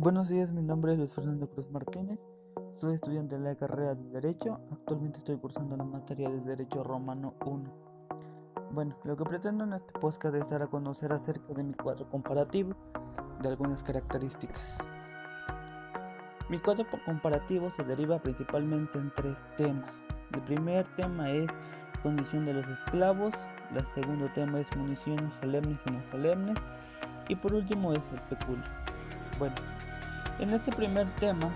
Buenos días, mi nombre es Luis Fernando Cruz Martínez, soy estudiante de la carrera de Derecho, actualmente estoy cursando la materia de Derecho Romano 1. Bueno, lo que pretendo en este podcast es dar a conocer acerca de mi cuadro comparativo de algunas características. Mi cuadro comparativo se deriva principalmente en tres temas. El primer tema es condición de los esclavos, el segundo tema es municiones solemnes y no solemnes, y por último es el peculio. Bueno, en este primer tema,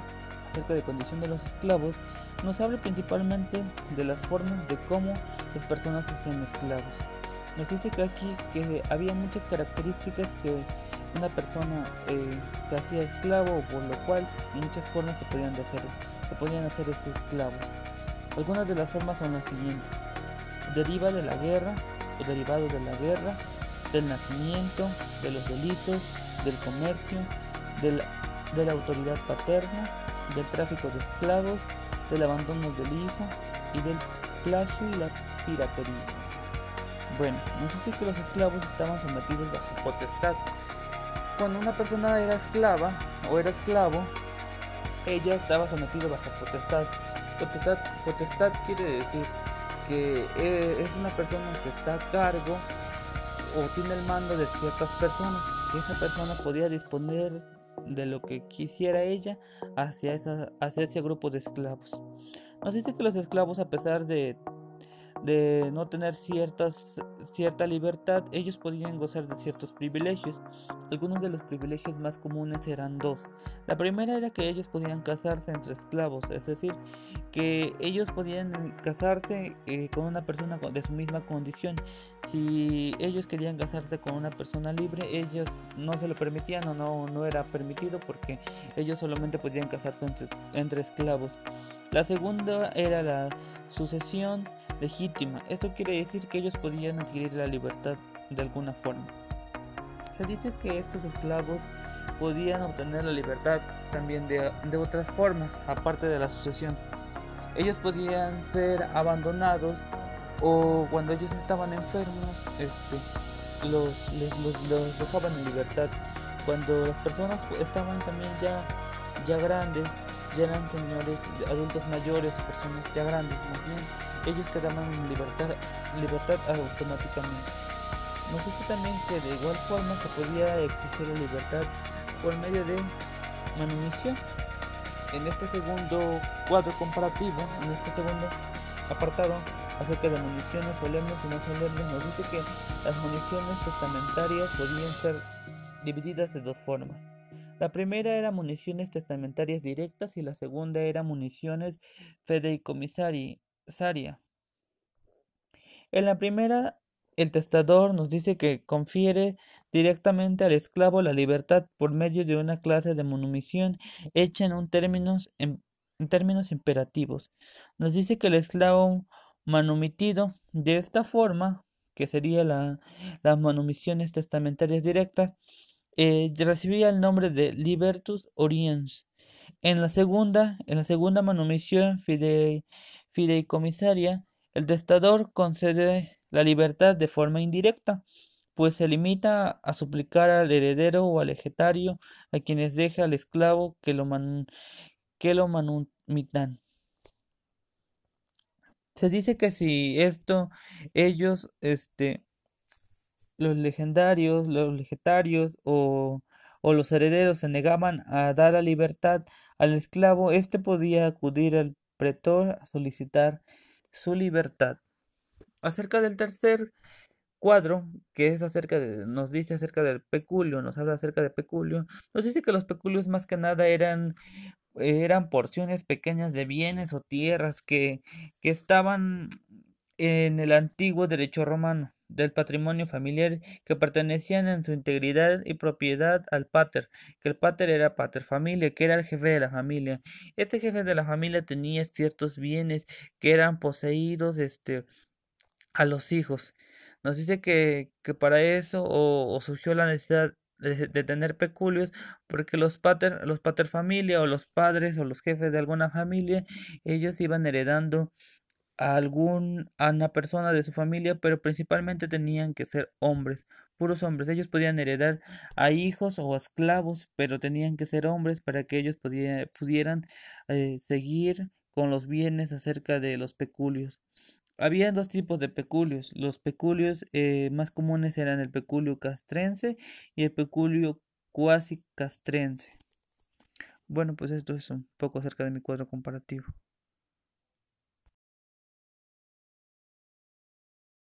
acerca de condición de los esclavos, nos habla principalmente de las formas de cómo las personas se hacían esclavos. Nos dice que aquí que había muchas características que una persona eh, se hacía esclavo, por lo cual muchas formas se podían hacer, se podían hacer esclavos. Algunas de las formas son las siguientes: deriva de la guerra o derivado de la guerra, del nacimiento, de los delitos, del comercio, del de la autoridad paterna, del tráfico de esclavos, del abandono del hijo y del plagio y la piratería. Bueno, nos dice que los esclavos estaban sometidos bajo potestad. Cuando una persona era esclava o era esclavo, ella estaba sometida bajo potestad. Potestad, potestad quiere decir que eh, es una persona que está a cargo o tiene el mando de ciertas personas, que esa persona podía disponer de lo que quisiera ella hacia, esa, hacia ese grupo de esclavos. Nos dice que los esclavos, a pesar de de no tener ciertas, cierta libertad, ellos podían gozar de ciertos privilegios. Algunos de los privilegios más comunes eran dos. La primera era que ellos podían casarse entre esclavos, es decir, que ellos podían casarse eh, con una persona de su misma condición. Si ellos querían casarse con una persona libre, ellos no se lo permitían o no, no era permitido porque ellos solamente podían casarse entre, entre esclavos. La segunda era la sucesión legítima. Esto quiere decir que ellos podían adquirir la libertad de alguna forma. Se dice que estos esclavos podían obtener la libertad también de, otras formas, aparte de la sucesión. Ellos podían ser abandonados o cuando ellos estaban enfermos, este, los, los, dejaban en libertad. Cuando las personas estaban también ya, ya grandes, ya eran señores, adultos mayores o personas ya grandes más bien, ellos quedaban en libertad, libertad automáticamente. Nos dice también que de igual forma se podía exigir la libertad por medio de manumisión. En este segundo cuadro comparativo, en este segundo apartado acerca de municiones solemnes y no solemnes, nos dice que las municiones testamentarias podían ser divididas de dos formas. La primera era municiones testamentarias directas y la segunda era municiones fideicomisarias En la primera, el testador nos dice que confiere directamente al esclavo la libertad por medio de una clase de manumisión hecha en, términos, en, términos imperativos. Nos dice que el esclavo manumitido de esta forma, que sería la, las manumisiones testamentarias directas, eh, recibía el nombre de libertus oriens. En la segunda, en la segunda manumisión fidei, fideicomisaria, el testador concede la libertad de forma indirecta, pues se limita a suplicar al heredero o al ejetario a quienes deja al esclavo que lo, que lo manumitan. Se dice que si esto ellos, este, los legendarios, los legetarios o, o los herederos se negaban a dar la libertad al esclavo, éste podía acudir al pretor a solicitar su libertad. Acerca del tercer cuadro, que es acerca de, nos dice acerca del peculio, nos habla acerca de peculio, nos dice que los peculios más que nada eran eran porciones pequeñas de bienes o tierras que, que estaban en el antiguo derecho romano del patrimonio familiar que pertenecían en su integridad y propiedad al pater, que el pater era pater familia, que era el jefe de la familia. Este jefe de la familia tenía ciertos bienes que eran poseídos este, a los hijos. Nos dice que, que para eso o, surgió la necesidad de, de, tener peculios porque los pater, los pater familia o los padres o los jefes de alguna familia ellos iban heredando a algún una persona de su familia, pero principalmente tenían que ser hombres, puros hombres. Ellos podían heredar a hijos o a esclavos, pero tenían que ser hombres para que ellos pudieran eh, seguir con los bienes acerca de los peculios. Había dos tipos de peculios. Los peculios eh, más comunes eran el peculio castrense y el peculio cuasi castrense. Bueno, pues esto es un poco acerca de mi cuadro comparativo.